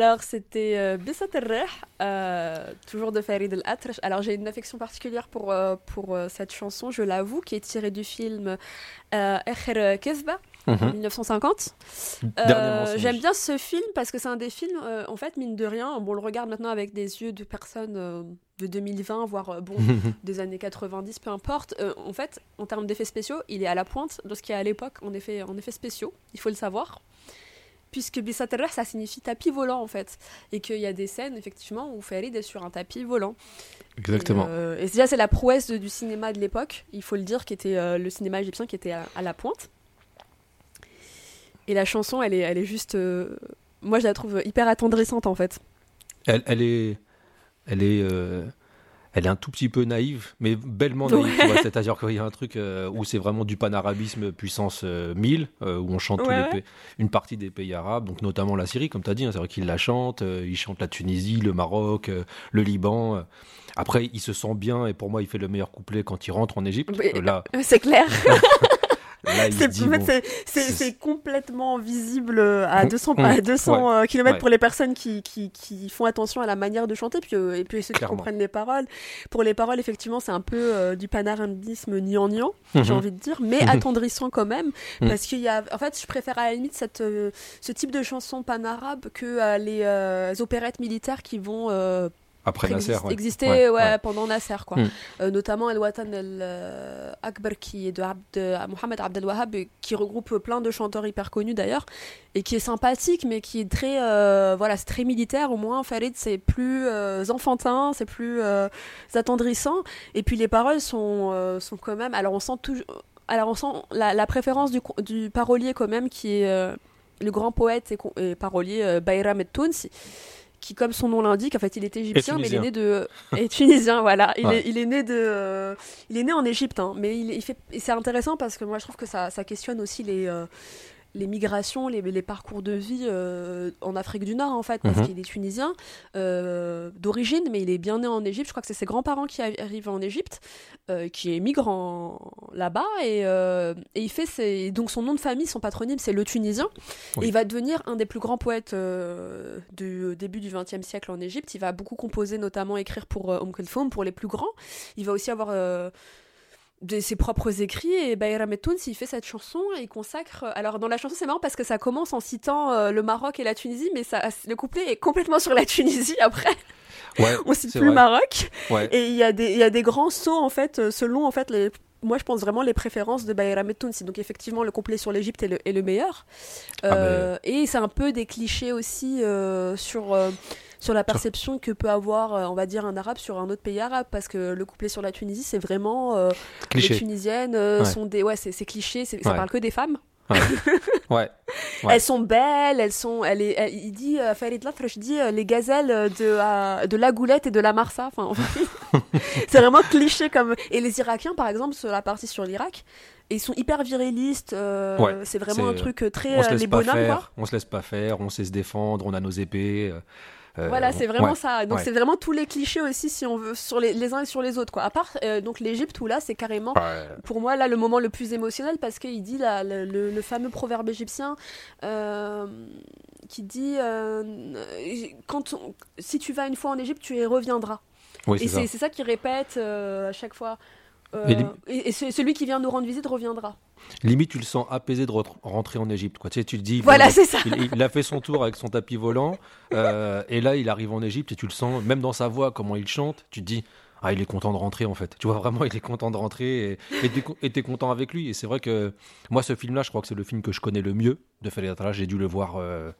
Alors, c'était euh, euh, toujours de Farid el-Atrash. Alors, j'ai une affection particulière pour, euh, pour euh, cette chanson, je l'avoue, qui est tirée du film Ekher Kezba en 1950. Euh, J'aime bien ce film parce que c'est un des films, en fait, mine de rien, bon, on le regarde maintenant avec des yeux de personnes de 2020, voire bon, [laughs] des années 90, peu importe. en fait, en termes d'effets spéciaux, il est à la pointe de ce qu'il y a à l'époque en effet, en effets spéciaux, il faut le savoir. Puisque Bissaterra, ça signifie tapis volant en fait. Et qu'il y a des scènes, effectivement, où Farid est sur un tapis volant. Exactement. Et, déjà, c'est la prouesse du cinéma de l'époque, il faut le dire, qui était le cinéma égyptien qui était à la pointe. Et la chanson, elle est, elle est juste. Euh, moi, je la trouve hyper attendrissante en fait. Elle, elle est. Elle est. Euh, elle est un tout petit peu naïve, mais bellement naïve. C'est-à-dire qu'il y a un truc euh, où c'est vraiment du panarabisme puissance 1000, où on chante une partie des pays arabes, donc notamment la Syrie, comme tu as dit. Hein, c'est vrai qu'il la chante, il chante la Tunisie, le Maroc, le Liban. Après, il se sent bien, et pour moi, il fait le meilleur couplet quand il rentre en Égypte. là, [laughs] c'est clair. [laughs] c'est complètement visible à 200, à 200 km pour les personnes qui, qui, qui, font attention à la manière de chanter, puis, euh, et puis ceux qui comprennent les paroles. Pour les paroles, effectivement, c'est un peu euh, du panarabisme niant-niant, j'ai mhm. envie de dire, mais mhm. attendrissant quand même, mhm. parce qu'il y a... En fait, je préfère à la limite cette, euh, ce type de chanson panarabe que les opérettes militaires qui vont après Nasser, existait ouais, pendant Nasser, quoi. Hmm. Euh, notamment El Watan El euh, Akbar, qui est de, Mohamed Abdel Wahab, qui regroupe plein de chanteurs hyper connus d'ailleurs, et qui est sympathique, mais qui est très, euh, voilà, c'est très militaire. Au moins, Farid, c'est plus enfantin, c'est plus attendrissant. Et puis les paroles sont, sont quand même. Alors on sent toujours. Alors on sent la, préférence du, du, parolier quand même, qui est le grand poète et, parolier Bayram et Tounsi qui, comme son nom l'indique, en fait, il était égyptien, mais il est né de. [laughs] et tunisien, voilà. Il, est, il est né de. Il est né en Égypte, hein, mais il, il fait. Et c'est intéressant parce que moi, je trouve que ça, ça questionne aussi les. Euh, les migrations, les, les, parcours de vie euh, en Afrique du Nord, en fait, parce mhm. qu'il est tunisien euh, d'origine, mais il est bien né en Égypte. Je crois que c'est ses grands-parents qui arrivent en Égypte, euh, qui émigrent là-bas, et, et, il fait ses... donc son nom de famille, son patronyme, c'est le Tunisien. Et il va devenir un des plus grands poètes du début du XXe siècle en Égypte. Il va beaucoup composer, notamment écrire pour Om pour les plus grands. Il va aussi avoir de ses propres écrits et Bayram Toun il fait cette chanson et il consacre alors dans la chanson c'est marrant parce que ça commence en citant euh, le Maroc et la Tunisie mais ça le couplet est complètement sur la Tunisie après ouais, [laughs] on cite plus le Maroc et il y a des il y a des grands sauts en fait euh, selon en fait les moi, je pense vraiment les préférences de Bayram Tounsi. Donc, effectivement, le couplet sur l'Égypte est le, est le meilleur. Ah, euh, et c'est un peu des clichés aussi sur sur la perception que peut avoir, euh, on va dire, un arabe sur un autre pays arabe, parce que le couplet sur la Tunisie, c'est vraiment euh, les Tunisiennes euh, sont des, ouais, c'est cliché, ça parle que des femmes. [laughs] Ouais. Elles sont belles, elles sont, elle est, il dit, Farid Latrache dit les gazelles de, de la Goulette et de la Marsa. Enfin, [laughs] c'est vraiment cliché comme. Et les Irakiens, par exemple, sur la partie sur l'Irak, ils sont hyper virilistes. c'est vraiment un truc très les bonhommes, quoi. On se laisse pas faire, on sait se défendre, on a nos épées. Euh, voilà, c'est vraiment ça. Donc c'est vraiment tous les clichés aussi, si on veut, sur les, les uns et sur les autres. Quoi. À part euh, donc l'Égypte où là, c'est carrément, pour moi, là, le moment le plus émotionnel parce qu'il dit là, le, fameux proverbe égyptien euh, qui dit quand si tu vas une fois en Égypte, tu y reviendras. et c'est ça, qu'il répète à chaque fois. Et, et celui qui vient nous rendre visite reviendra. Limite, tu le sens apaisé de rentrer en Égypte. Quoi. Tu, sais, tu te dis, voilà, c'est ça. Il, a fait son tour avec son tapis volant, euh, et là, il arrive en Égypte, et tu le sens, même dans sa voix, comment il chante, tu te dis, ah, il est content de rentrer en fait. Tu vois vraiment, il est content de rentrer et tu es, content avec lui. Et c'est vrai que moi, ce film-là, je crois que c'est le film que je connais le mieux de Fallait J'ai dû le voir euh,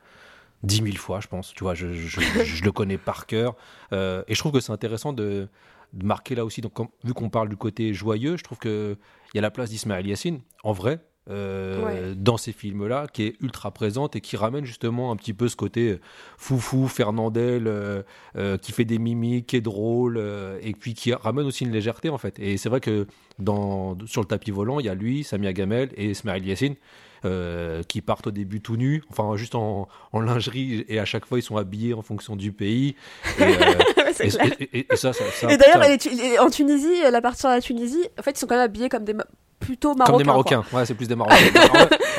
dix mille fois, je pense. Tu vois, je, le connais par cœur. Euh, et je trouve que c'est intéressant de marquer là aussi. Donc, vu qu'on parle du côté joyeux, je trouve qu'il y a la place d'Ismaël Yassine, en vrai, euh, dans ces films-là, qui est ultra présente et qui ramène justement un petit peu ce côté foufou, Fernandel, euh, euh, qui fait des mimiques, qui est drôle, et puis qui ramène aussi une légèreté en fait. Et c'est vrai que dans, sur le tapis volant, il y a lui, Samia Gamel et Ismaël Yassine. qui partent au début tout nus, enfin juste en, lingerie, et à chaque fois ils sont habillés en fonction du pays. Et, et, d'ailleurs, en Tunisie, la partie sur la Tunisie, en fait, ils sont quand même habillés comme des plutôt marocains. Comme des Marocains, ouais, c'est plus des Marocains.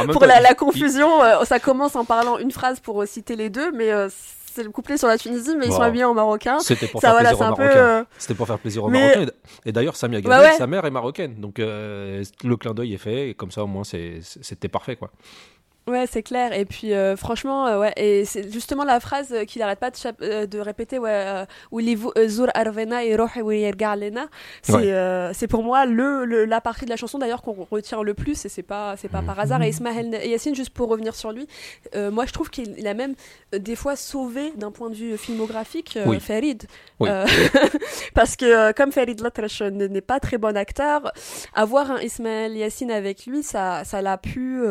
[laughs] pour la, confusion, euh, ça commence en parlant une phrase pour euh, citer les deux, mais euh, c'est le couplet sur la Tunisie, mais ils sont Wow. habillés en marocain. C'était pour Ça, faire voilà, plaisir aux. Marocains. euh, C'était pour faire plaisir aux mais- Marocains. Et d'ailleurs, Samia Gamel, Bah ouais. sa mère est marocaine. Donc le clin d'œil est fait. Et comme ça, au moins, c'était parfait. quoi. Ouais, c'est clair. Et puis, euh, franchement, euh, ouais. Et c'est justement la phrase euh, qu'il arrête pas de, euh, de répéter, ouais. arvena alena. C'est c'est pour moi le, le- la partie de la chanson d'ailleurs qu'on retient le plus. Et c'est pas, c'est pas par hasard. Et Ismaël Yassine, juste pour revenir sur lui, moi je trouve qu'il il a même des fois sauvé d'un point de vue filmographique Oui. Farid. Oui. [laughs] Parce que comme Farid Latrash n'est pas très bon acteur, avoir un Ismaël Yassine avec lui, ça ça l'a pu.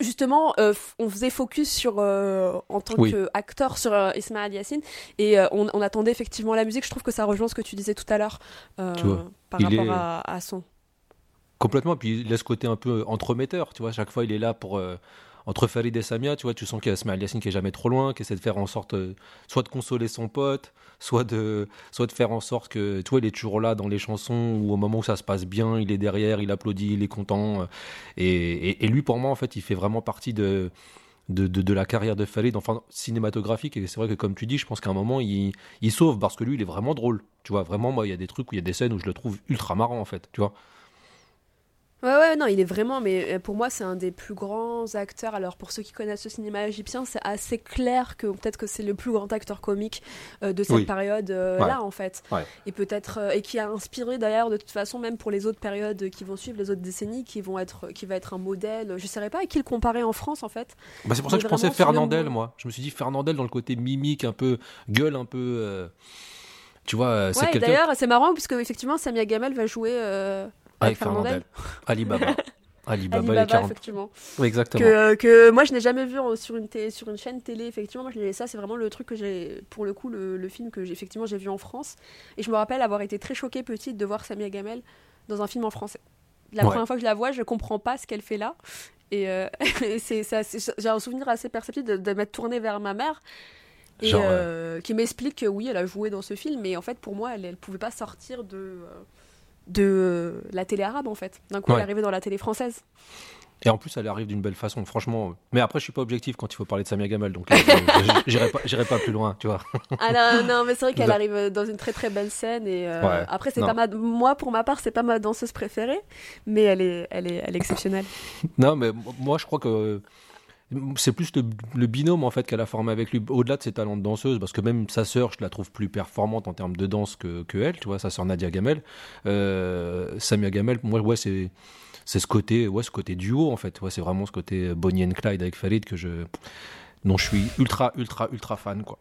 Justement, euh, on faisait focus sur euh, en tant Oui. qu'acteur sur euh, Ismaël Yassine et euh, on, on attendait effectivement la musique. Je trouve que ça rejoint ce que tu disais tout à l'heure par il rapport est- à, à son. Complètement. Puis il laisse ce côté un peu entremetteur. Tu vois, chaque fois, il est là pour. Entre Farid et Samia, tu vois, tu sens qu'il y a Ismaël Yassine qui est jamais trop loin, qui essaie de faire en sorte euh, soit de consoler son pote, soit de, soit de faire en sorte que, tu vois, il est toujours là dans les chansons ou au moment où ça se passe bien, il est derrière, il applaudit, il est content. et, et- et lui, pour moi, en fait, il fait vraiment partie de, de, de, de la carrière de Farid, enfin cinématographique. Et c'est vrai que, comme tu dis, je pense qu'à un moment, il, il sauve parce que lui, il est vraiment drôle. Tu vois, vraiment, moi, il y a des trucs où il y a des scènes où je le trouve ultra marrant, en fait. Tu vois. Ouais, ouais, non, il est vraiment, mais euh, pour moi, c'est un des plus grands acteurs. Alors, pour ceux qui connaissent le cinéma égyptien, c'est assez clair que peut-être que c'est le plus grand acteur comique euh, de cette Oui. période-là, en fait. Ouais. Et peut-être, euh, et qui a inspiré d'ailleurs, de toute façon, même pour les autres périodes qui vont suivre, les autres décennies, qui vont être, qui va être un modèle. Je ne saurais pas à qui le comparer en France, en fait. Bah, c'est pour ça que je pensais le Fernandel, moi. Je me suis dit Fernandel dans le côté mimique, un peu gueule, un peu. euh, tu vois, euh, c'est Ouais, d'ailleurs, c'est marrant, puisque effectivement, Samia Gamel va jouer euh, avec Fernandel. [laughs] Alibaba. Alibaba, Alibaba, les 40. effectivement. Oui, exactement. que, que moi je n'ai jamais vu sur une, télé- sur une chaîne télé effectivement moi je ça c'est vraiment le truc que j'ai pour le coup le, le film que j'ai effectivement j'ai vu en France et je me rappelle avoir été très choquée petite de voir Samia Gamel dans un film en français la Ouais. première fois que je la vois je comprends pas ce qu'elle fait là et, euh, [laughs] et c'est j'ai un souvenir assez perceptible de, de m'être tournée vers ma mère et Genre, euh, qui m'explique que oui elle a joué dans ce film mais en fait pour moi elle, elle pouvait pas sortir de euh, de euh, la télé arabe en fait d'un coup elle est arrivée dans la télé française Et en plus, elle arrive d'une belle façon, franchement. Mais après, je suis pas objectif quand il faut parler de Samia Gamal, donc euh, [laughs] je- j'irai pas, pas plus loin, tu vois. Ah non, non, mais c'est vrai qu'elle [laughs] arrive dans une très très belle scène et euh, Ouais, après c'est pas ma moi pour ma part c'est pas ma danseuse préférée mais elle est elle est elle est exceptionnelle. [laughs] Non, mais moi, je crois que c'est plus le, binôme en fait qu'elle a formé avec lui, au-delà de ses talents de danseuse, parce que même sa sœur, je la trouve plus performante en termes de danse que, que elle, tu vois, sa sœur Nadia Gamel. Euh, Samia Gamel, moi, ouais, c'est c'est ce côté, ouais, ce côté duo en fait, ouais, c'est vraiment ce côté Bonnie and Clyde avec Farid que je, dont je suis ultra, ultra, ultra fan, quoi.